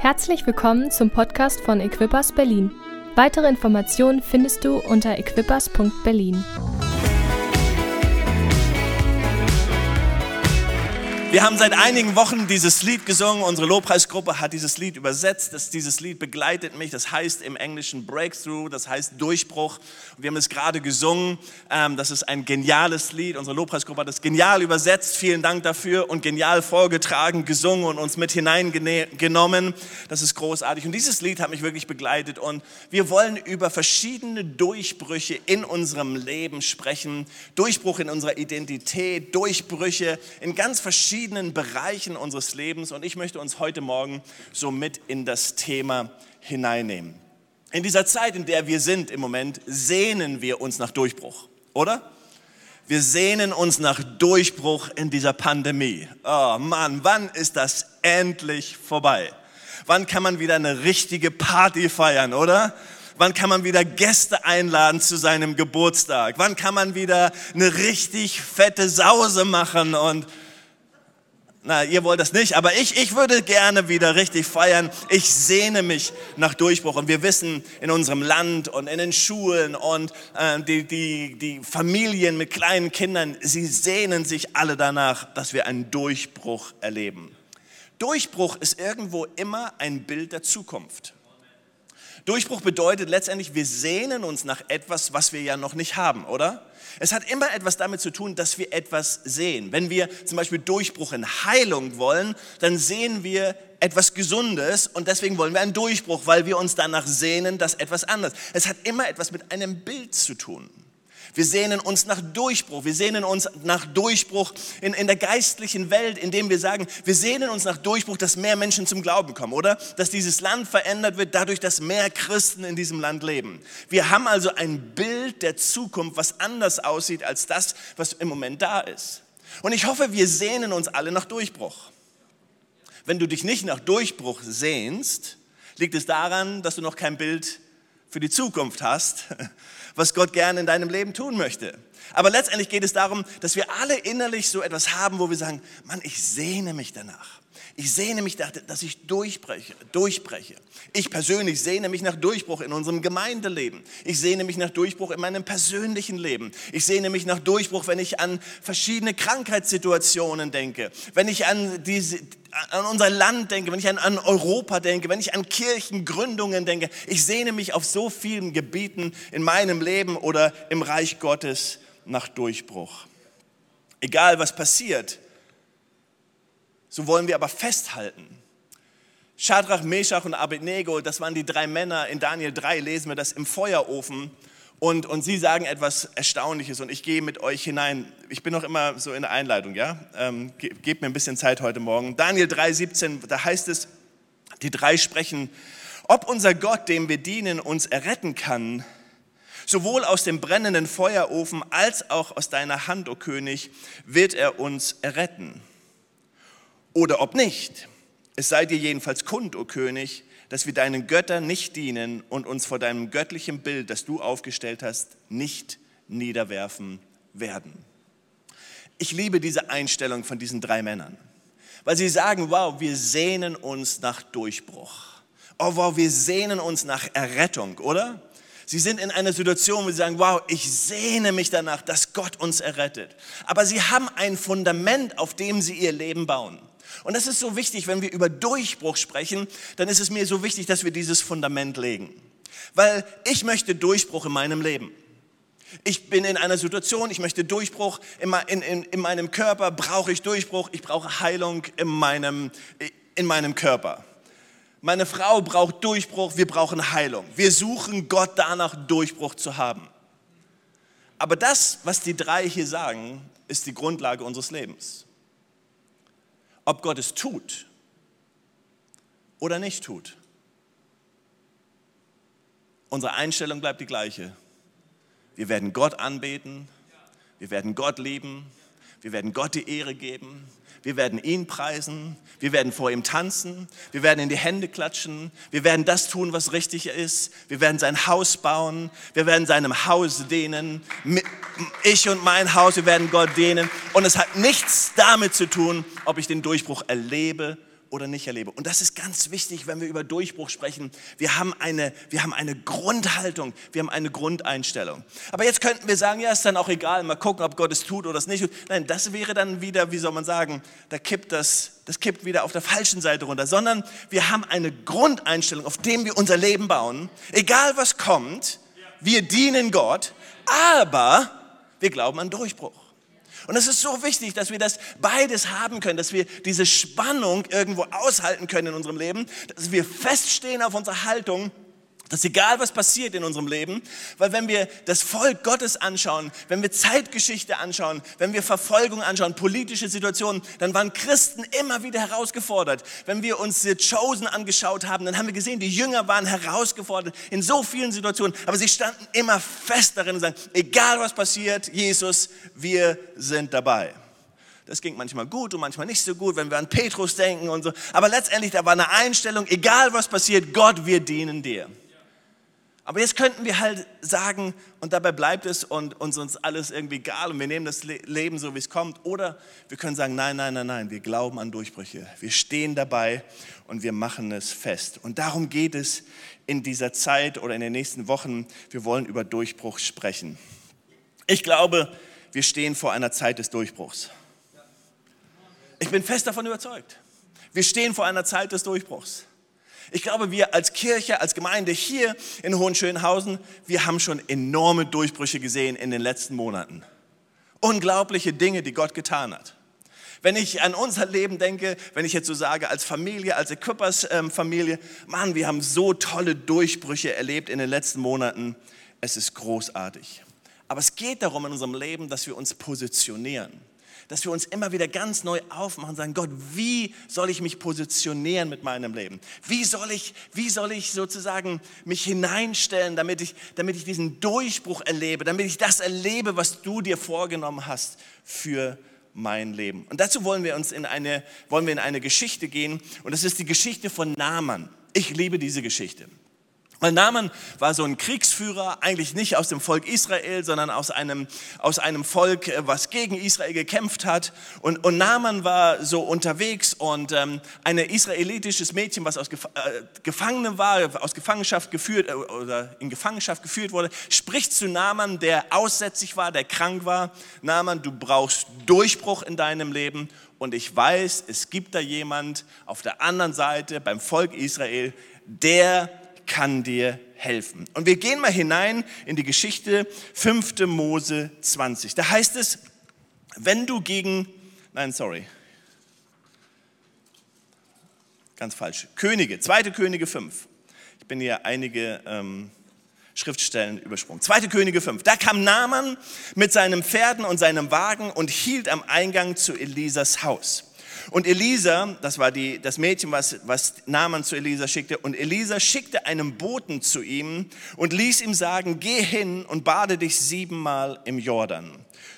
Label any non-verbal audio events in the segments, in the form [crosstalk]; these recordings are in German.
Herzlich willkommen zum Podcast von Equippers Berlin. Weitere Informationen findest du unter equippers.berlin. Wir haben seit einigen Wochen dieses Lied gesungen. Unsere Lobpreisgruppe hat dieses Lied übersetzt. Das, dieses Lied begleitet mich. Das heißt im Englischen Breakthrough, das heißt Durchbruch. Wir haben es gerade gesungen. Ähm, das ist ein geniales Lied. Unsere Lobpreisgruppe hat es genial übersetzt. Vielen Dank dafür und genial vorgetragen, gesungen und uns mit hineingenommen. Das ist großartig. Und dieses Lied hat mich wirklich begleitet. Und wir wollen über verschiedene Durchbrüche in unserem Leben sprechen. Durchbruch in unserer Identität, Durchbrüche in ganz verschiedenen verschiedenen Bereichen unseres Lebens und ich möchte uns heute Morgen so mit in das Thema hineinnehmen. In dieser Zeit, in der wir sind im Moment, sehnen wir uns nach Durchbruch, oder? Wir sehnen uns nach Durchbruch in dieser Pandemie. Oh Mann, wann ist das endlich vorbei? Wann kann man wieder eine richtige Party feiern, oder? Wann kann man wieder Gäste einladen zu seinem Geburtstag? Wann kann man wieder eine richtig fette Sause machen und na, ihr wollt das nicht, aber ich, ich würde gerne wieder richtig feiern. Ich sehne mich nach Durchbruch. Und wir wissen in unserem Land und in den Schulen und äh, die, die, die Familien mit kleinen Kindern, sie sehnen sich alle danach, dass wir einen Durchbruch erleben. Durchbruch ist irgendwo immer ein Bild der Zukunft. Durchbruch bedeutet letztendlich, wir sehnen uns nach etwas, was wir ja noch nicht haben, oder? Es hat immer etwas damit zu tun, dass wir etwas sehen. Wenn wir zum Beispiel Durchbruch in Heilung wollen, dann sehen wir etwas Gesundes und deswegen wollen wir einen Durchbruch, weil wir uns danach sehnen, dass etwas anderes. Es hat immer etwas mit einem Bild zu tun. Wir sehnen uns nach Durchbruch. Wir sehnen uns nach Durchbruch in, in der geistlichen Welt, indem wir sagen, wir sehnen uns nach Durchbruch, dass mehr Menschen zum Glauben kommen, oder? Dass dieses Land verändert wird dadurch, dass mehr Christen in diesem Land leben. Wir haben also ein Bild der Zukunft, was anders aussieht als das, was im Moment da ist. Und ich hoffe, wir sehnen uns alle nach Durchbruch. Wenn du dich nicht nach Durchbruch sehnst, liegt es daran, dass du noch kein Bild für die Zukunft hast, [laughs] was Gott gerne in deinem Leben tun möchte. Aber letztendlich geht es darum, dass wir alle innerlich so etwas haben, wo wir sagen, Mann, ich sehne mich danach. Ich sehne mich, nach, dass ich durchbreche, durchbreche. Ich persönlich sehne mich nach Durchbruch in unserem Gemeindeleben. Ich sehne mich nach Durchbruch in meinem persönlichen Leben. Ich sehne mich nach Durchbruch, wenn ich an verschiedene Krankheitssituationen denke, wenn ich an, diese, an unser Land denke, wenn ich an, an Europa denke, wenn ich an Kirchengründungen denke. Ich sehne mich auf so vielen Gebieten in meinem Leben oder im Reich Gottes nach Durchbruch. Egal was passiert, so wollen wir aber festhalten. Shadrach, Meshach und Abednego, das waren die drei Männer. In Daniel 3 lesen wir das im Feuerofen. Und, und sie sagen etwas Erstaunliches und ich gehe mit euch hinein. Ich bin noch immer so in der Einleitung, ja? Ähm, ge gebt mir ein bisschen Zeit heute Morgen. Daniel 3, 17, da heißt es, die drei sprechen, ob unser Gott, dem wir dienen, uns erretten kann, sowohl aus dem brennenden Feuerofen als auch aus deiner Hand, o oh König, wird er uns erretten oder ob nicht. Es sei dir jedenfalls kund, o König, dass wir deinen Göttern nicht dienen und uns vor deinem göttlichen Bild, das du aufgestellt hast, nicht niederwerfen werden. Ich liebe diese Einstellung von diesen drei Männern, weil sie sagen, wow, wir sehnen uns nach Durchbruch. Oh, wow, wir sehnen uns nach Errettung, oder? Sie sind in einer Situation, wo sie sagen, wow, ich sehne mich danach, dass Gott uns errettet. Aber sie haben ein Fundament, auf dem sie ihr Leben bauen. Und das ist so wichtig, wenn wir über Durchbruch sprechen, dann ist es mir so wichtig, dass wir dieses Fundament legen. Weil ich möchte Durchbruch in meinem Leben. Ich bin in einer Situation, ich möchte Durchbruch in, in, in, in meinem Körper, brauche ich Durchbruch, ich brauche Heilung in meinem, in meinem Körper. Meine Frau braucht Durchbruch, wir brauchen Heilung. Wir suchen Gott danach, Durchbruch zu haben. Aber das, was die drei hier sagen, ist die Grundlage unseres Lebens ob Gott es tut oder nicht tut. Unsere Einstellung bleibt die gleiche. Wir werden Gott anbeten, wir werden Gott lieben, wir werden Gott die Ehre geben, wir werden ihn preisen, wir werden vor ihm tanzen, wir werden in die Hände klatschen, wir werden das tun, was richtig ist, wir werden sein Haus bauen, wir werden seinem Haus dienen, ich und mein Haus, wir werden Gott dienen. Und es hat nichts damit zu tun, ob ich den Durchbruch erlebe oder nicht erlebe. Und das ist ganz wichtig, wenn wir über Durchbruch sprechen. Wir haben eine, wir haben eine Grundhaltung, wir haben eine Grundeinstellung. Aber jetzt könnten wir sagen, ja, ist dann auch egal, mal gucken, ob Gott es tut oder es nicht tut. Nein, das wäre dann wieder, wie soll man sagen, da kippt das, das kippt wieder auf der falschen Seite runter, sondern wir haben eine Grundeinstellung, auf dem wir unser Leben bauen. Egal was kommt, wir dienen Gott, aber wir glauben an Durchbruch. Und es ist so wichtig, dass wir das beides haben können, dass wir diese Spannung irgendwo aushalten können in unserem Leben, dass wir feststehen auf unserer Haltung das ist egal, was passiert in unserem Leben, weil wenn wir das Volk Gottes anschauen, wenn wir Zeitgeschichte anschauen, wenn wir Verfolgung anschauen, politische Situationen, dann waren Christen immer wieder herausgefordert. Wenn wir uns The Chosen angeschaut haben, dann haben wir gesehen, die Jünger waren herausgefordert in so vielen Situationen, aber sie standen immer fest darin und sagen, egal was passiert, Jesus, wir sind dabei. Das ging manchmal gut und manchmal nicht so gut, wenn wir an Petrus denken und so. Aber letztendlich, da war eine Einstellung, egal was passiert, Gott, wir dienen dir. Aber jetzt könnten wir halt sagen, und dabei bleibt es und uns uns alles irgendwie egal und wir nehmen das Leben so, wie es kommt. Oder wir können sagen, nein, nein, nein, nein, wir glauben an Durchbrüche. Wir stehen dabei und wir machen es fest. Und darum geht es in dieser Zeit oder in den nächsten Wochen. Wir wollen über Durchbruch sprechen. Ich glaube, wir stehen vor einer Zeit des Durchbruchs. Ich bin fest davon überzeugt. Wir stehen vor einer Zeit des Durchbruchs. Ich glaube, wir als Kirche, als Gemeinde hier in Hohenschönhausen, wir haben schon enorme Durchbrüche gesehen in den letzten Monaten. Unglaubliche Dinge, die Gott getan hat. Wenn ich an unser Leben denke, wenn ich jetzt so sage, als Familie, als Equippers ähm, Mann, wir haben so tolle Durchbrüche erlebt in den letzten Monaten. Es ist großartig. Aber es geht darum in unserem Leben, dass wir uns positionieren dass wir uns immer wieder ganz neu aufmachen und sagen, Gott, wie soll ich mich positionieren mit meinem Leben? Wie soll ich, wie soll ich sozusagen mich hineinstellen, damit ich, damit ich diesen Durchbruch erlebe, damit ich das erlebe, was du dir vorgenommen hast für mein Leben. Und dazu wollen wir uns in eine, wollen wir in eine Geschichte gehen und das ist die Geschichte von Naaman. Ich liebe diese Geschichte. Weil Naaman war so ein Kriegsführer, eigentlich nicht aus dem Volk Israel, sondern aus einem, aus einem Volk, äh, was gegen Israel gekämpft hat. Und, und Naaman war so unterwegs und ähm, ein israelitisches Mädchen, was aus Gef äh, Gefangene war, aus Gefangenschaft geführt äh, oder in Gefangenschaft geführt wurde, spricht zu Naaman, der aussätzig war, der krank war. Naaman, du brauchst Durchbruch in deinem Leben und ich weiß, es gibt da jemand auf der anderen Seite beim Volk Israel, der kann dir helfen. Und wir gehen mal hinein in die Geschichte 5. Mose 20. Da heißt es, wenn du gegen, nein, sorry, ganz falsch, Könige, 2. Könige 5. Ich bin hier einige ähm, Schriftstellen übersprungen. 2. Könige 5. Da kam Naaman mit seinen Pferden und seinem Wagen und hielt am Eingang zu Elisas Haus. Und Elisa, das war die, das Mädchen, was, was Naaman zu Elisa schickte, und Elisa schickte einen Boten zu ihm und ließ ihm sagen, geh hin und bade dich siebenmal im Jordan.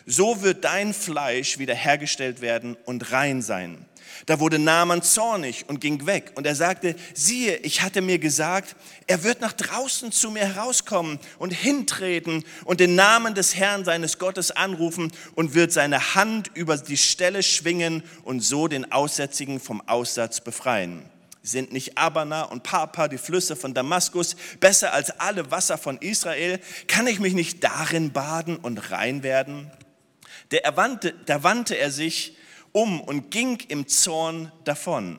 So wird dein Fleisch wiederhergestellt werden und rein sein. Da wurde Naaman zornig und ging weg. Und er sagte, siehe, ich hatte mir gesagt, er wird nach draußen zu mir herauskommen und hintreten und den Namen des Herrn seines Gottes anrufen und wird seine Hand über die Stelle schwingen und so den Aussätzigen vom Aussatz befreien. Sind nicht Abana und Papa, die Flüsse von Damaskus, besser als alle Wasser von Israel? Kann ich mich nicht darin baden und rein werden? Da wandte, da wandte er sich um und ging im Zorn davon.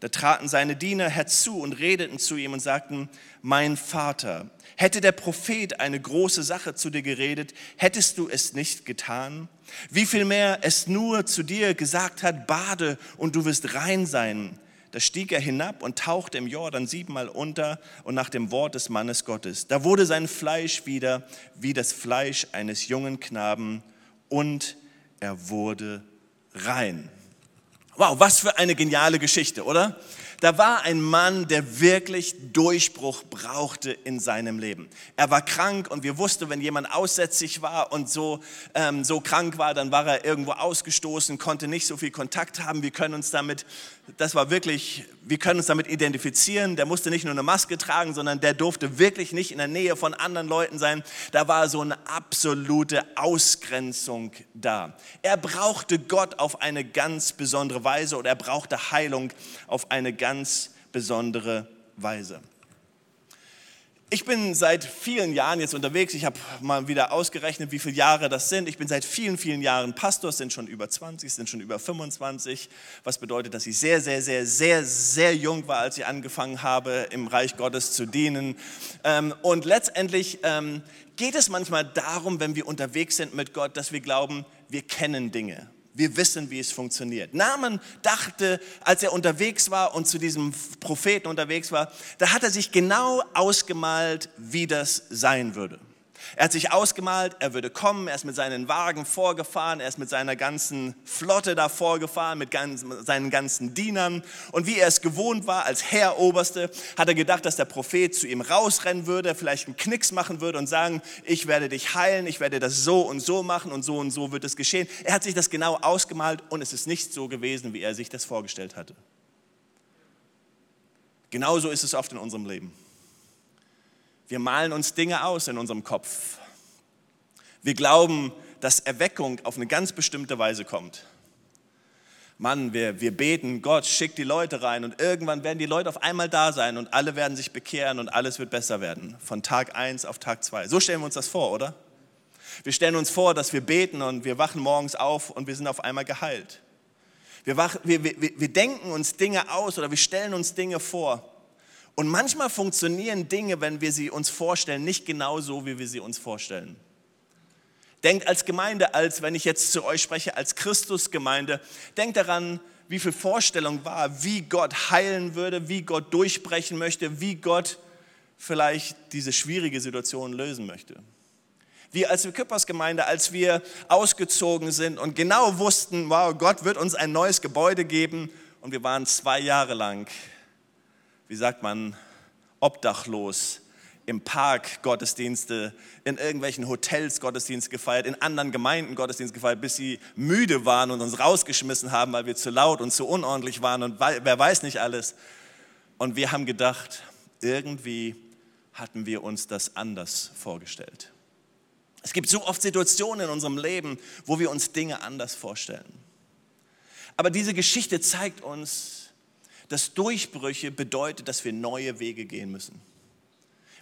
Da traten seine Diener herzu und redeten zu ihm und sagten, mein Vater, hätte der Prophet eine große Sache zu dir geredet, hättest du es nicht getan? Wie viel mehr es nur zu dir gesagt hat, bade und du wirst rein sein. Da stieg er hinab und tauchte im Jordan siebenmal unter und nach dem Wort des Mannes Gottes. Da wurde sein Fleisch wieder wie das Fleisch eines jungen Knaben und er wurde rein. Wow, was für eine geniale Geschichte, oder? Da war ein Mann, der wirklich Durchbruch brauchte in seinem Leben. Er war krank und wir wussten, wenn jemand aussätzlich war und so, ähm, so krank war, dann war er irgendwo ausgestoßen, konnte nicht so viel Kontakt haben. Wir können uns damit, das war wirklich, wir können uns damit identifizieren. Der musste nicht nur eine Maske tragen, sondern der durfte wirklich nicht in der Nähe von anderen Leuten sein. Da war so eine absolute Ausgrenzung da. Er brauchte Gott auf eine ganz besondere Weise oder er brauchte Heilung auf eine ganz ganz besondere Weise. Ich bin seit vielen Jahren jetzt unterwegs. Ich habe mal wieder ausgerechnet, wie viele Jahre das sind. Ich bin seit vielen, vielen Jahren Pastor, sind schon über 20, sind schon über 25. Was bedeutet, dass ich sehr, sehr, sehr, sehr, sehr jung war, als ich angefangen habe, im Reich Gottes zu dienen. Ähm, und letztendlich ähm, geht es manchmal darum, wenn wir unterwegs sind mit Gott, dass wir glauben, wir kennen Dinge wir wissen, wie es funktioniert. Naaman dachte, als er unterwegs war und zu diesem Propheten unterwegs war, da hat er sich genau ausgemalt, wie das sein würde. Er hat sich ausgemalt, er würde kommen, er ist mit seinen Wagen vorgefahren, er ist mit seiner ganzen Flotte da vorgefahren, mit ganz, seinen ganzen Dienern. Und wie er es gewohnt war, als Herr Oberste, hat er gedacht, dass der Prophet zu ihm rausrennen würde, vielleicht einen Knicks machen würde und sagen, ich werde dich heilen, ich werde das so und so machen und so und so wird es geschehen. Er hat sich das genau ausgemalt und es ist nicht so gewesen, wie er sich das vorgestellt hatte. Genauso ist es oft in unserem Leben. Wir malen uns Dinge aus in unserem Kopf. Wir glauben, dass Erweckung auf eine ganz bestimmte Weise kommt. Mann, wir, wir beten, Gott schickt die Leute rein und irgendwann werden die Leute auf einmal da sein und alle werden sich bekehren und alles wird besser werden. Von Tag 1 auf Tag 2. So stellen wir uns das vor, oder? Wir stellen uns vor, dass wir beten und wir wachen morgens auf und wir sind auf einmal geheilt. Wir, wach, wir, wir, wir denken uns Dinge aus oder wir stellen uns Dinge vor. Und manchmal funktionieren Dinge, wenn wir sie uns vorstellen, nicht genau so, wie wir sie uns vorstellen. Denkt als Gemeinde, als wenn ich jetzt zu euch spreche, als Christusgemeinde, denkt daran, wie viel Vorstellung war, wie Gott heilen würde, wie Gott durchbrechen möchte, wie Gott vielleicht diese schwierige Situation lösen möchte. Wir als Küppersgemeinde, als wir ausgezogen sind und genau wussten, wow, Gott wird uns ein neues Gebäude geben und wir waren zwei Jahre lang wie sagt man, obdachlos im Park Gottesdienste, in irgendwelchen Hotels Gottesdienst gefeiert, in anderen Gemeinden Gottesdienst gefeiert, bis sie müde waren und uns rausgeschmissen haben, weil wir zu laut und zu unordentlich waren und wer weiß nicht alles. Und wir haben gedacht, irgendwie hatten wir uns das anders vorgestellt. Es gibt so oft Situationen in unserem Leben, wo wir uns Dinge anders vorstellen. Aber diese Geschichte zeigt uns, dass Durchbrüche bedeutet, dass wir neue Wege gehen müssen.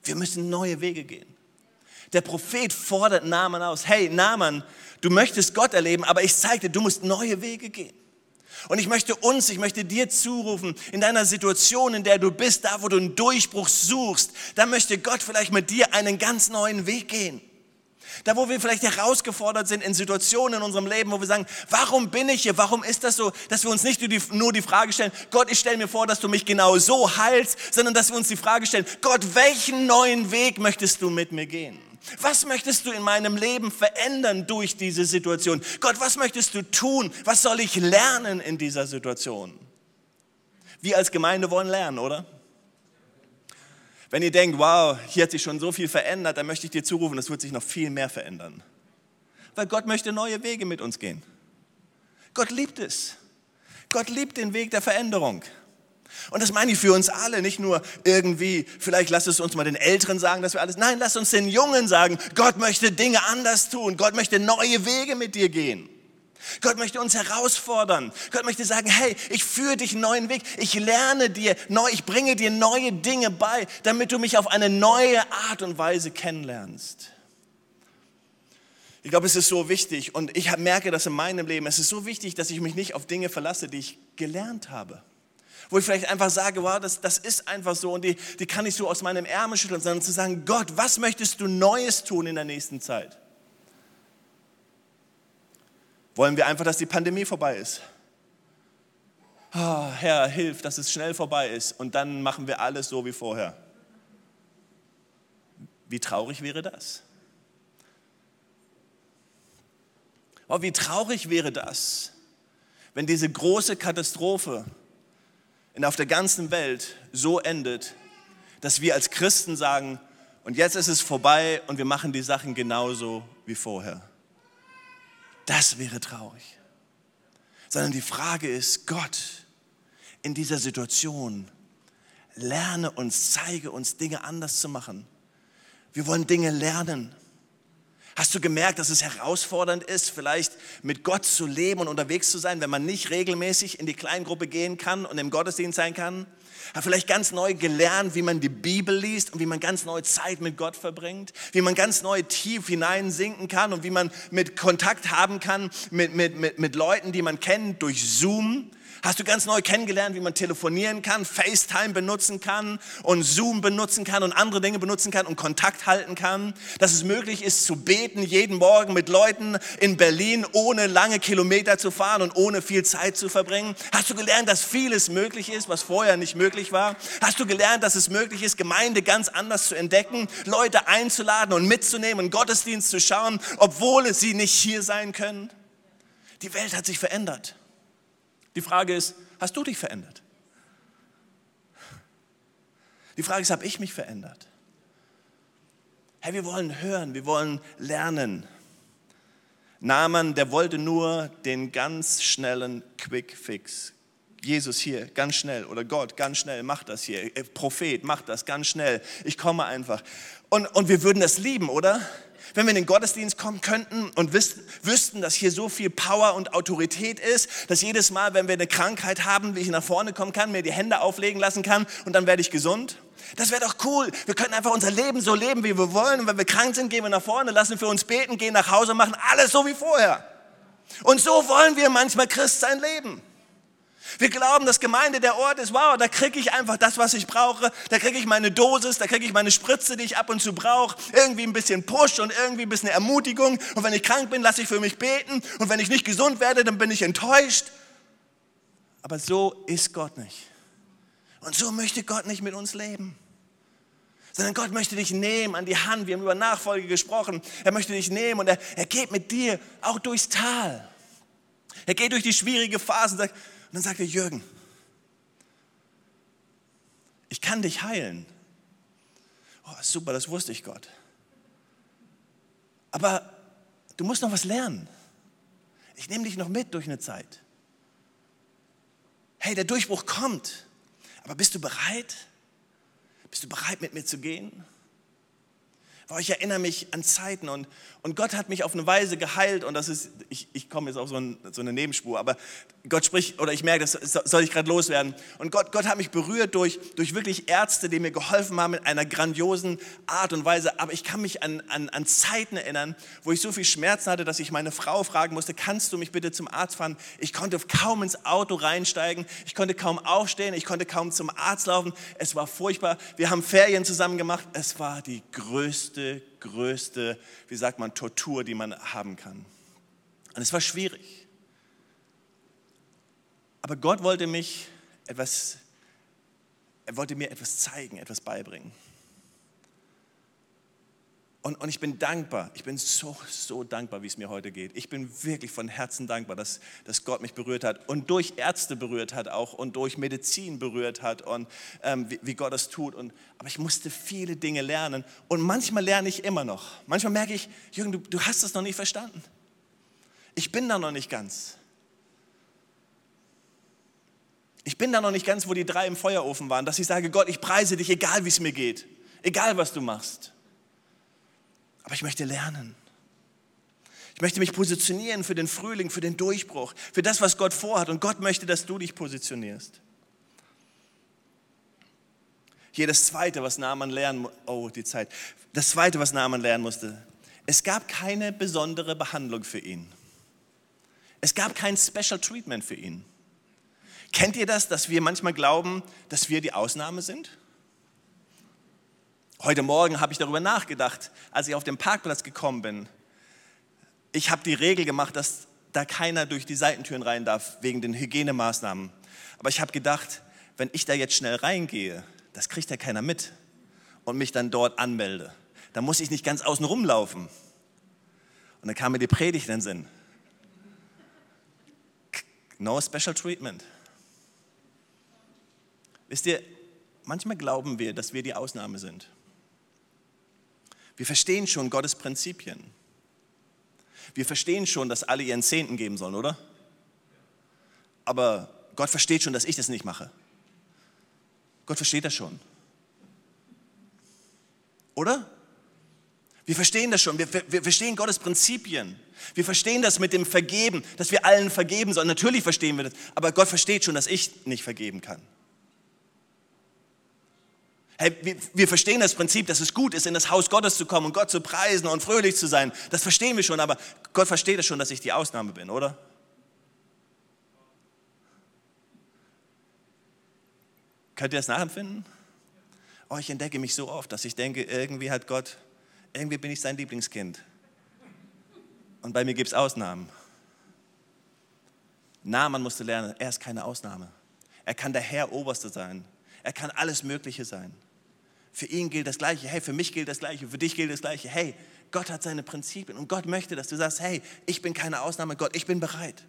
Wir müssen neue Wege gehen. Der Prophet fordert Naaman aus, hey Naaman, du möchtest Gott erleben, aber ich zeige dir, du musst neue Wege gehen. Und ich möchte uns, ich möchte dir zurufen, in deiner Situation, in der du bist, da wo du einen Durchbruch suchst, da möchte Gott vielleicht mit dir einen ganz neuen Weg gehen. Da, wo wir vielleicht herausgefordert sind in Situationen in unserem Leben, wo wir sagen, warum bin ich hier? Warum ist das so? Dass wir uns nicht nur die Frage stellen, Gott, ich stelle mir vor, dass du mich genau so heilst, sondern dass wir uns die Frage stellen, Gott, welchen neuen Weg möchtest du mit mir gehen? Was möchtest du in meinem Leben verändern durch diese Situation? Gott, was möchtest du tun? Was soll ich lernen in dieser Situation? Wir als Gemeinde wollen lernen, oder? Wenn ihr denkt, wow, hier hat sich schon so viel verändert, dann möchte ich dir zurufen, es wird sich noch viel mehr verändern. Weil Gott möchte neue Wege mit uns gehen. Gott liebt es. Gott liebt den Weg der Veränderung. Und das meine ich für uns alle, nicht nur irgendwie, vielleicht lass es uns mal den Älteren sagen, dass wir alles, nein, lass uns den Jungen sagen, Gott möchte Dinge anders tun, Gott möchte neue Wege mit dir gehen. Gott möchte uns herausfordern. Gott möchte sagen, hey, ich führe dich einen neuen Weg. Ich lerne dir neu, ich bringe dir neue Dinge bei, damit du mich auf eine neue Art und Weise kennenlernst. Ich glaube, es ist so wichtig und ich merke das in meinem Leben. Es ist so wichtig, dass ich mich nicht auf Dinge verlasse, die ich gelernt habe. Wo ich vielleicht einfach sage, wow, das, das ist einfach so und die, die kann ich so aus meinem Ärmel schütteln, sondern zu sagen, Gott, was möchtest du Neues tun in der nächsten Zeit? Wollen wir einfach, dass die Pandemie vorbei ist? Oh, Herr, hilf, dass es schnell vorbei ist und dann machen wir alles so wie vorher. Wie traurig wäre das? Oh, wie traurig wäre das, wenn diese große Katastrophe auf der ganzen Welt so endet, dass wir als Christen sagen, und jetzt ist es vorbei und wir machen die Sachen genauso wie vorher. Das wäre traurig. Sondern die Frage ist, Gott, in dieser Situation, lerne uns, zeige uns Dinge anders zu machen. Wir wollen Dinge lernen. Hast du gemerkt, dass es herausfordernd ist, vielleicht mit Gott zu leben und unterwegs zu sein, wenn man nicht regelmäßig in die Kleingruppe gehen kann und im Gottesdienst sein kann? Hat vielleicht ganz neu gelernt, wie man die Bibel liest und wie man ganz neue Zeit mit Gott verbringt, wie man ganz neu tief hineinsinken kann und wie man mit Kontakt haben kann mit, mit, mit, mit Leuten, die man kennt durch Zoom. Hast du ganz neu kennengelernt, wie man telefonieren kann, FaceTime benutzen kann und Zoom benutzen kann und andere Dinge benutzen kann und Kontakt halten kann? Dass es möglich ist zu beten jeden Morgen mit Leuten in Berlin, ohne lange Kilometer zu fahren und ohne viel Zeit zu verbringen? Hast du gelernt, dass vieles möglich ist, was vorher nicht möglich war? Hast du gelernt, dass es möglich ist, Gemeinde ganz anders zu entdecken, Leute einzuladen und mitzunehmen und Gottesdienst zu schauen, obwohl sie nicht hier sein können? Die Welt hat sich verändert. Die Frage ist, hast du dich verändert? Die Frage ist, habe ich mich verändert? Hey, wir wollen hören, wir wollen lernen. Naaman, der wollte nur den ganz schnellen Quick Fix. Jesus hier, ganz schnell. Oder Gott, ganz schnell, mach das hier. Prophet, mach das ganz schnell. Ich komme einfach. Und, und wir würden das lieben, oder? Wenn wir in den Gottesdienst kommen könnten und wüssten, dass hier so viel Power und Autorität ist, dass jedes Mal, wenn wir eine Krankheit haben, wie ich nach vorne kommen kann, mir die Hände auflegen lassen kann und dann werde ich gesund. Das wäre doch cool. Wir könnten einfach unser Leben so leben, wie wir wollen. Und wenn wir krank sind, gehen wir nach vorne, lassen für uns beten, gehen nach Hause, machen alles so wie vorher. Und so wollen wir manchmal Christ sein leben. Wir glauben, dass Gemeinde der Ort ist, wow, da kriege ich einfach das, was ich brauche, da kriege ich meine Dosis, da kriege ich meine Spritze, die ich ab und zu brauche, irgendwie ein bisschen Push und irgendwie ein bisschen Ermutigung. Und wenn ich krank bin, lasse ich für mich beten. Und wenn ich nicht gesund werde, dann bin ich enttäuscht. Aber so ist Gott nicht. Und so möchte Gott nicht mit uns leben. Sondern Gott möchte dich nehmen an die Hand. Wir haben über Nachfolge gesprochen. Er möchte dich nehmen und er, er geht mit dir auch durchs Tal. Er geht durch die schwierige Phase und sagt, und dann sagt er, Jürgen, ich kann dich heilen. Oh, super, das wusste ich Gott. Aber du musst noch was lernen. Ich nehme dich noch mit durch eine Zeit. Hey, der Durchbruch kommt. Aber bist du bereit? Bist du bereit, mit mir zu gehen? ich erinnere mich an Zeiten und, und Gott hat mich auf eine Weise geheilt und das ist, ich, ich komme jetzt auf so, ein, so, eine Nebenspur, aber Gott spricht, oder ich merke, das soll ich gerade loswerden. Und Gott, Gott hat mich berührt durch, durch wirklich Ärzte, die mir geholfen haben in einer grandiosen Art und Weise. Aber ich kann mich an, an, an Zeiten erinnern, wo ich so viel Schmerzen hatte, dass ich meine Frau fragen musste, kannst du mich bitte zum Arzt fahren? Ich konnte kaum ins Auto reinsteigen, ich konnte kaum aufstehen, ich konnte kaum zum Arzt laufen. Es war furchtbar. Wir haben Ferien zusammen gemacht. Es war die größte größte, wie sagt man, Tortur, die man haben kann. Und es war schwierig. Aber Gott wollte mich etwas, er wollte mir etwas zeigen, etwas beibringen. Und, und ich bin dankbar, ich bin so, so dankbar, wie es mir heute geht. Ich bin wirklich von Herzen dankbar, dass, dass Gott mich berührt hat und durch Ärzte berührt hat auch und durch Medizin berührt hat und ähm, wie, wie Gott es tut. Und, aber ich musste viele Dinge lernen und manchmal lerne ich immer noch. Manchmal merke ich, Jürgen, du, du hast es noch nicht verstanden. Ich bin da noch nicht ganz. Ich bin da noch nicht ganz, wo die drei im Feuerofen waren, dass ich sage, Gott, ich preise dich, egal wie es mir geht, egal was du machst. Aber ich möchte lernen. Ich möchte mich positionieren für den Frühling, für den Durchbruch, für das, was Gott vorhat. Und Gott möchte, dass du dich positionierst. Hier das Zweite, was Naaman lernen, oh, die Zeit. Das Zweite, was Naaman lernen musste. Es gab keine besondere Behandlung für ihn. Es gab kein Special Treatment für ihn. Kennt ihr das, dass wir manchmal glauben, dass wir die Ausnahme sind? Heute Morgen habe ich darüber nachgedacht, als ich auf den Parkplatz gekommen bin. Ich habe die Regel gemacht, dass da keiner durch die Seitentüren rein darf, wegen den Hygienemaßnahmen. Aber ich habe gedacht, wenn ich da jetzt schnell reingehe, das kriegt ja keiner mit und mich dann dort anmelde. Dann muss ich nicht ganz außen rumlaufen. Und dann kam mir die Predigt in den Sinn. No special treatment. Wisst ihr, manchmal glauben wir, dass wir die Ausnahme sind. Wir verstehen schon Gottes Prinzipien. Wir verstehen schon, dass alle ihren Zehnten geben sollen, oder? Aber Gott versteht schon, dass ich das nicht mache. Gott versteht das schon. Oder? Wir verstehen das schon. Wir, wir, verstehen Gottes Prinzipien. Wir verstehen das mit dem Vergeben, dass wir allen vergeben sollen. Natürlich verstehen wir das. Aber Gott versteht schon, dass ich nicht vergeben kann. Hey, wir, verstehen das Prinzip, dass es gut ist, in das Haus Gottes zu kommen und Gott zu preisen und fröhlich zu sein. Das verstehen wir schon, aber Gott versteht es schon, dass ich die Ausnahme bin, oder? Könnt ihr das nachempfinden? Oh, ich entdecke mich so oft, dass ich denke, irgendwie hat Gott, irgendwie bin ich sein Lieblingskind. Und bei mir gibt es Ausnahmen. Na, man musste lernen, er ist keine Ausnahme. Er kann der Herr Oberste sein. Er kann alles Mögliche sein. Für ihn gilt das Gleiche. Hey, für mich gilt das Gleiche. Für dich gilt das Gleiche. Hey, Gott hat seine Prinzipien und Gott möchte, dass du sagst, hey, ich bin keine Ausnahme, Gott, ich bin bereit.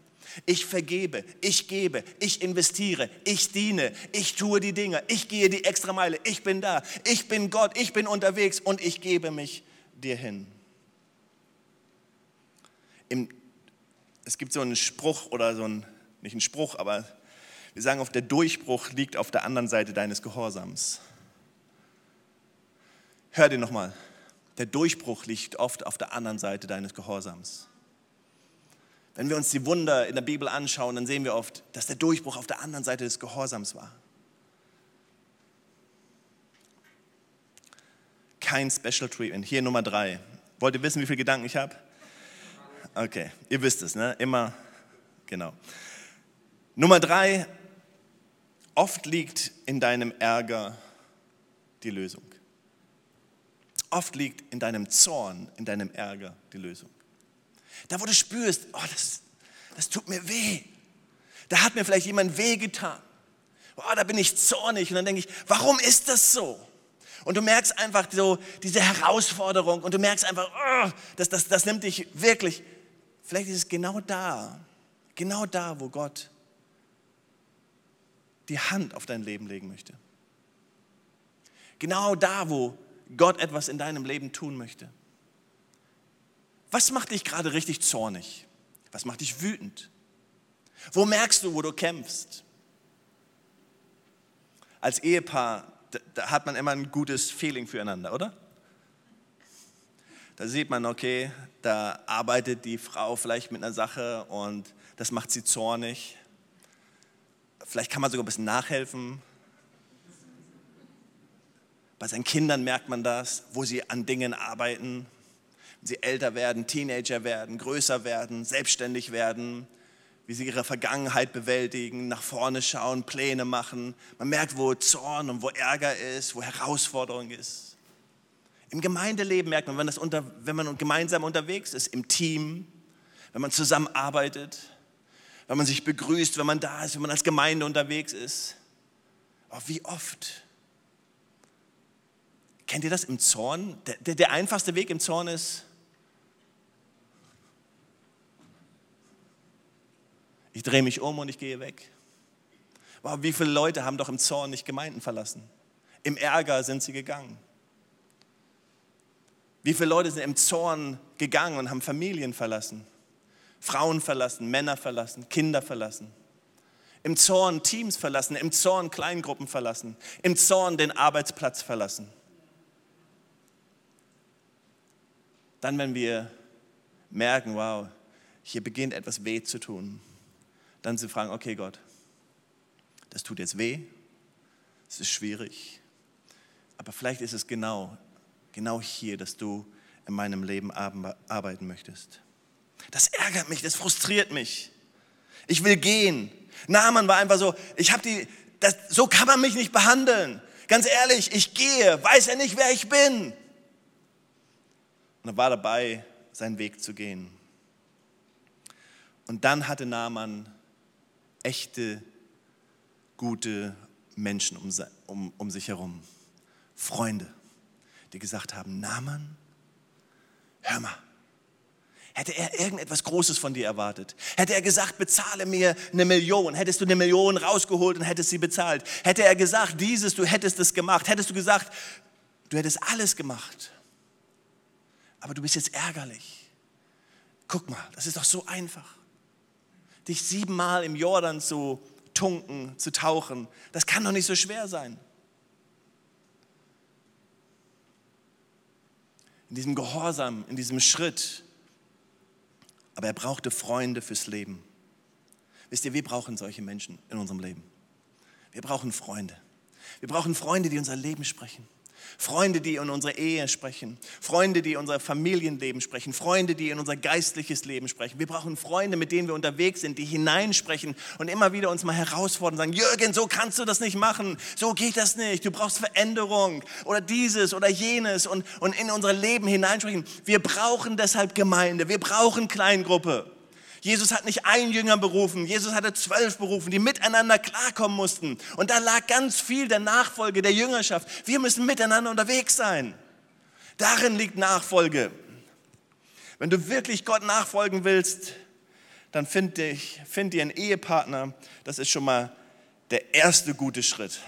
Ich vergebe, ich gebe, ich investiere, ich diene, ich tue die Dinge, ich gehe die extra Meile, ich bin da, ich bin Gott, ich bin unterwegs und ich gebe mich dir hin. Im, es gibt so einen Spruch oder so ein, nicht einen Spruch, aber wir sagen oft, der Durchbruch liegt auf der anderen Seite deines Gehorsams. Hör dir nochmal. Der Durchbruch liegt oft auf der anderen Seite deines Gehorsams. Wenn wir uns die Wunder in der Bibel anschauen, dann sehen wir oft, dass der Durchbruch auf der anderen Seite des Gehorsams war. Kein Special Treatment. Hier Nummer drei. Wollt ihr wissen, wie viele Gedanken ich habe? Okay, ihr wisst es, ne? Immer, genau. Nummer drei. Oft liegt in deinem Ärger die Lösung. Oft liegt in deinem Zorn, in deinem Ärger die Lösung. Da, wo du spürst, oh, das, das tut mir weh. Da hat mir vielleicht jemand weh getan. Oh, da bin ich zornig. Und dann denke ich, warum ist das so? Und du merkst einfach so diese Herausforderung und du merkst einfach, oh, das, das, das nimmt dich wirklich. Vielleicht ist es genau da, genau da, wo Gott die Hand auf dein Leben legen möchte. Genau da, wo Gott etwas in deinem Leben tun möchte. Was macht dich gerade richtig zornig? Was macht dich wütend? Wo merkst du, wo du kämpfst? Als Ehepaar, da hat man immer ein gutes Feeling füreinander, oder? Da sieht man, okay, da arbeitet die Frau vielleicht mit einer Sache und das macht sie zornig. Vielleicht kann man sogar ein bisschen nachhelfen. Bei seinen Kindern merkt man das, wo sie an Dingen arbeiten. Wenn sie älter werden, Teenager werden, größer werden, selbstständig werden, wie sie ihre Vergangenheit bewältigen, nach vorne schauen, Pläne machen. Man merkt, wo Zorn und wo Ärger ist, wo Herausforderung ist. Im Gemeindeleben merkt man, wenn, unter, wenn man gemeinsam unterwegs ist, im Team, wenn man zusammenarbeitet, wenn man sich begrüßt, wenn man da ist, wenn man als Gemeinde unterwegs ist. Oh, wie oft Kennt ihr das im Zorn? Der, der, der einfachste Weg im Zorn ist, ich drehe mich um und ich gehe weg. Wow, wie viele Leute haben doch im Zorn nicht Gemeinden verlassen? Im Ärger sind sie gegangen. Wie viele Leute sind im Zorn gegangen und haben Familien verlassen? Frauen verlassen, Männer verlassen, Kinder verlassen. Im Zorn Teams verlassen, im Zorn Kleingruppen verlassen, im Zorn den Arbeitsplatz verlassen. Dann, wenn wir merken, wow, hier beginnt etwas weh zu tun, dann zu fragen, okay Gott, das tut jetzt weh, es ist schwierig, aber vielleicht ist es genau, genau hier, dass du in meinem Leben arbeiten möchtest. Das ärgert mich, das frustriert mich. Ich will gehen. Naaman war einfach so, ich habe die, das, so kann man mich nicht behandeln. Ganz ehrlich, ich gehe, weiß er nicht, wer ich bin. Und er war dabei, seinen Weg zu gehen. Und dann hatte Naaman echte, gute Menschen um, um, um sich herum. Freunde, die gesagt haben, Naaman, hör mal, Hätte er irgendetwas Großes von dir erwartet? Hätte er gesagt, bezahle mir eine Million? Hättest du eine Million rausgeholt und hättest sie bezahlt? Hätte er gesagt, dieses, du hättest es gemacht? Hättest du gesagt, du hättest alles gemacht? Aber du bist jetzt ärgerlich. Guck mal, das ist doch so einfach. Dich siebenmal im Jordan zu tunken, zu tauchen, das kann doch nicht so schwer sein. In diesem Gehorsam, in diesem Schritt, aber er brauchte Freunde fürs Leben. Wisst ihr, wir brauchen solche Menschen in unserem Leben. Wir brauchen Freunde. Wir brauchen Freunde, die unser Leben sprechen. Freunde, die in unsere Ehe sprechen, Freunde, die in unser Familienleben sprechen, Freunde, die in unser geistliches Leben sprechen. Wir brauchen Freunde, mit denen wir unterwegs sind, die hineinsprechen und immer wieder uns mal herausfordern sagen, Jürgen, so kannst du das nicht machen, so geht das nicht, du brauchst Veränderung oder dieses oder jenes und, und in unser Leben hineinsprechen. Wir brauchen deshalb Gemeinde, wir brauchen Kleingruppe. Jesus hat nicht einen Jünger berufen, Jesus hatte zwölf berufen, die miteinander klarkommen mussten. Und da lag ganz viel der Nachfolge, der Jüngerschaft. Wir müssen miteinander unterwegs sein. Darin liegt Nachfolge. Wenn du wirklich Gott nachfolgen willst, dann find, dich, find dir einen Ehepartner. Das ist schon mal der erste gute Schritt.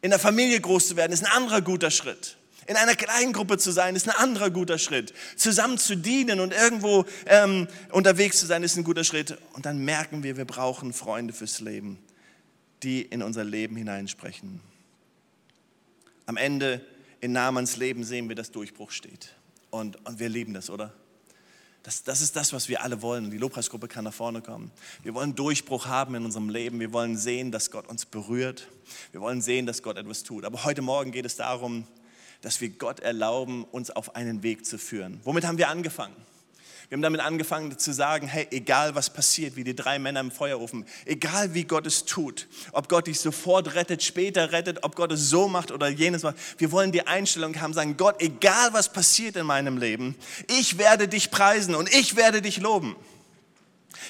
In der Familie groß zu werden, ist ein anderer guter Schritt. In einer kleinen Gruppe zu sein, ist ein anderer guter Schritt. Zusammen zu dienen und irgendwo ähm, unterwegs zu sein, ist ein guter Schritt. Und dann merken wir, wir brauchen Freunde fürs Leben, die in unser Leben hineinsprechen. Am Ende in Namans Leben sehen wir, dass Durchbruch steht. Und, und wir lieben das, oder? Das, das ist das, was wir alle wollen. Die Lobpreisgruppe kann nach vorne kommen. Wir wollen Durchbruch haben in unserem Leben. Wir wollen sehen, dass Gott uns berührt. Wir wollen sehen, dass Gott etwas tut. Aber heute Morgen geht es darum, dass wir Gott erlauben, uns auf einen Weg zu führen. Womit haben wir angefangen? Wir haben damit angefangen zu sagen, hey, egal was passiert, wie die drei Männer im Feuerofen, egal wie Gott es tut, ob Gott dich sofort rettet, später rettet, ob Gott es so macht oder jenes macht, wir wollen die Einstellung haben, sagen, Gott, egal was passiert in meinem Leben, ich werde dich preisen und ich werde dich loben.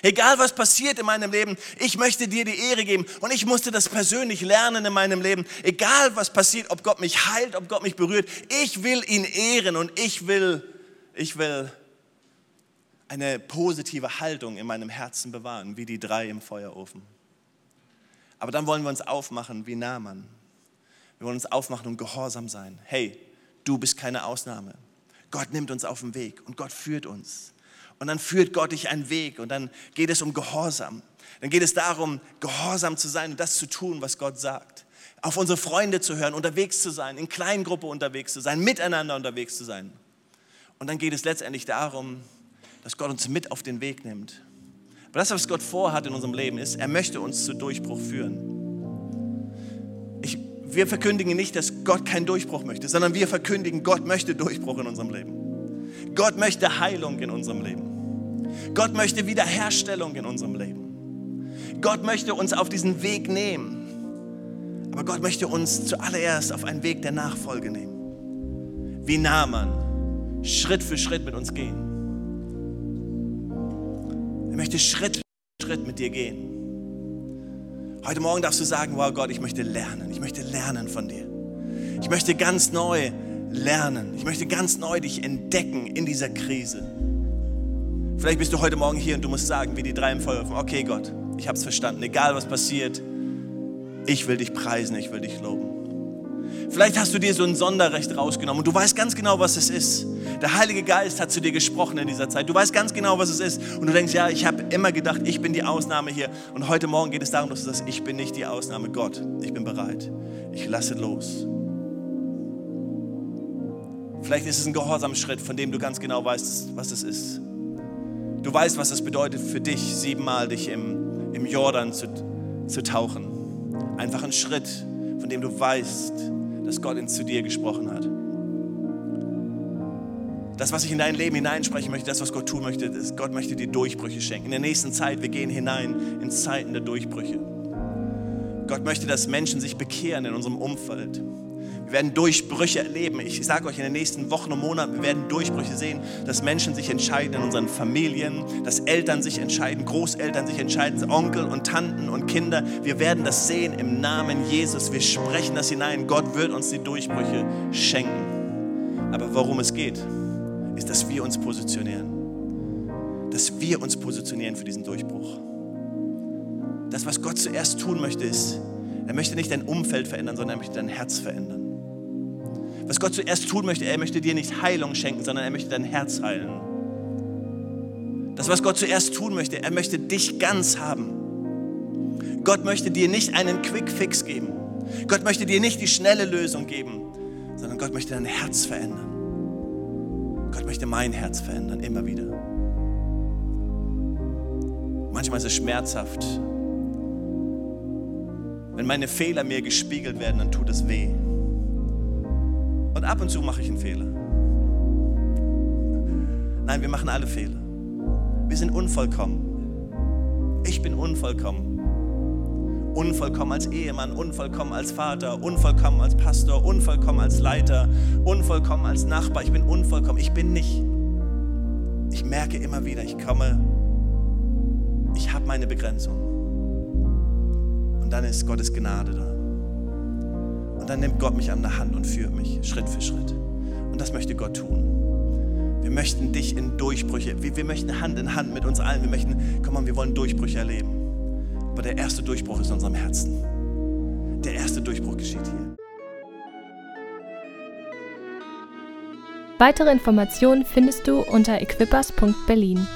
Egal was passiert in meinem Leben, ich möchte dir die Ehre geben. Und ich musste das persönlich lernen in meinem Leben. Egal was passiert, ob Gott mich heilt, ob Gott mich berührt, ich will ihn ehren und ich will, ich will eine positive Haltung in meinem Herzen bewahren, wie die drei im Feuerofen. Aber dann wollen wir uns aufmachen wie Naaman. Wir wollen uns aufmachen und gehorsam sein. Hey, du bist keine Ausnahme. Gott nimmt uns auf den Weg und Gott führt uns. Und dann führt Gott dich einen Weg und dann geht es um Gehorsam. Dann geht es darum, gehorsam zu sein und das zu tun, was Gott sagt. Auf unsere Freunde zu hören, unterwegs zu sein, in Kleingruppe unterwegs zu sein, miteinander unterwegs zu sein. Und dann geht es letztendlich darum, dass Gott uns mit auf den Weg nimmt. Aber das, was Gott vorhat in unserem Leben, ist, er möchte uns zu Durchbruch führen. Ich, wir verkündigen nicht, dass Gott keinen Durchbruch möchte, sondern wir verkündigen, Gott möchte Durchbruch in unserem Leben. Gott möchte Heilung in unserem Leben. Gott möchte Wiederherstellung in unserem Leben. Gott möchte uns auf diesen Weg nehmen. Aber Gott möchte uns zuallererst auf einen Weg der Nachfolge nehmen. Wie Naaman, Schritt für Schritt mit uns gehen. Er möchte Schritt für Schritt mit dir gehen. Heute Morgen darfst du sagen, wow Gott, ich möchte lernen. Ich möchte lernen von dir. Ich möchte ganz neu lernen. Ich möchte ganz neu dich entdecken in dieser Krise. Vielleicht bist du heute Morgen hier und du musst sagen, wie die drei im Feuer, okay Gott, ich habe es verstanden, egal was passiert, ich will dich preisen, ich will dich loben. Vielleicht hast du dir so ein Sonderrecht rausgenommen und du weißt ganz genau, was es ist. Der Heilige Geist hat zu dir gesprochen in dieser Zeit. Du weißt ganz genau, was es ist. Und du denkst, ja, ich habe immer gedacht, ich bin die Ausnahme hier. Und heute Morgen geht es darum, dass du sagst, ich bin nicht die Ausnahme. Gott, ich bin bereit. Ich lasse los. Vielleicht ist es ein Gehorsamschritt, von dem du ganz genau weißt, was es ist. Du weißt, was es bedeutet für dich, siebenmal dich im, im Jordan zu, zu tauchen. Einfach ein Schritt, von dem du weißt, dass Gott ihn zu dir gesprochen hat. Das, was ich in dein Leben hineinsprechen möchte, das, was Gott tun möchte, ist, Gott möchte dir Durchbrüche schenken. In der nächsten Zeit, wir gehen hinein in Zeiten der Durchbrüche. Gott möchte, dass Menschen sich bekehren in unserem Umfeld. Wir werden Durchbrüche erleben. Ich sage euch in den nächsten Wochen und Monaten, wir werden Durchbrüche sehen, dass Menschen sich entscheiden in unseren Familien, dass Eltern sich entscheiden, Großeltern sich entscheiden, Onkel und Tanten und Kinder. Wir werden das sehen im Namen Jesus. Wir sprechen das hinein. Gott wird uns die Durchbrüche schenken. Aber worum es geht, ist, dass wir uns positionieren. Dass wir uns positionieren für diesen Durchbruch. Das, was Gott zuerst tun möchte, ist, er möchte nicht dein Umfeld verändern, sondern er möchte dein Herz verändern. Was Gott zuerst tun möchte, er möchte dir nicht Heilung schenken, sondern er möchte dein Herz heilen. Das, was Gott zuerst tun möchte, er möchte dich ganz haben. Gott möchte dir nicht einen Quick Fix geben. Gott möchte dir nicht die schnelle Lösung geben, sondern Gott möchte dein Herz verändern. Gott möchte mein Herz verändern, immer wieder. Manchmal ist es schmerzhaft. Wenn meine Fehler mir gespiegelt werden, dann tut es weh. Und ab und zu mache ich einen Fehler. Nein, wir machen alle Fehler. Wir sind unvollkommen. Ich bin unvollkommen. Unvollkommen als Ehemann, unvollkommen als Vater, unvollkommen als Pastor, unvollkommen als Leiter, unvollkommen als Nachbar. Ich bin unvollkommen. Ich bin nicht. Ich merke immer wieder, ich komme, ich habe meine Begrenzung. Und dann ist Gottes Gnade da. Und dann nimmt Gott mich an der Hand und führt mich Schritt für Schritt. Und das möchte Gott tun. Wir möchten dich in Durchbrüche, wir, wir möchten Hand in Hand mit uns allen, wir möchten, komm mal, wir wollen Durchbrüche erleben. Aber der erste Durchbruch ist in unserem Herzen. Der erste Durchbruch geschieht hier. Weitere Informationen findest du unter equippers.berlin.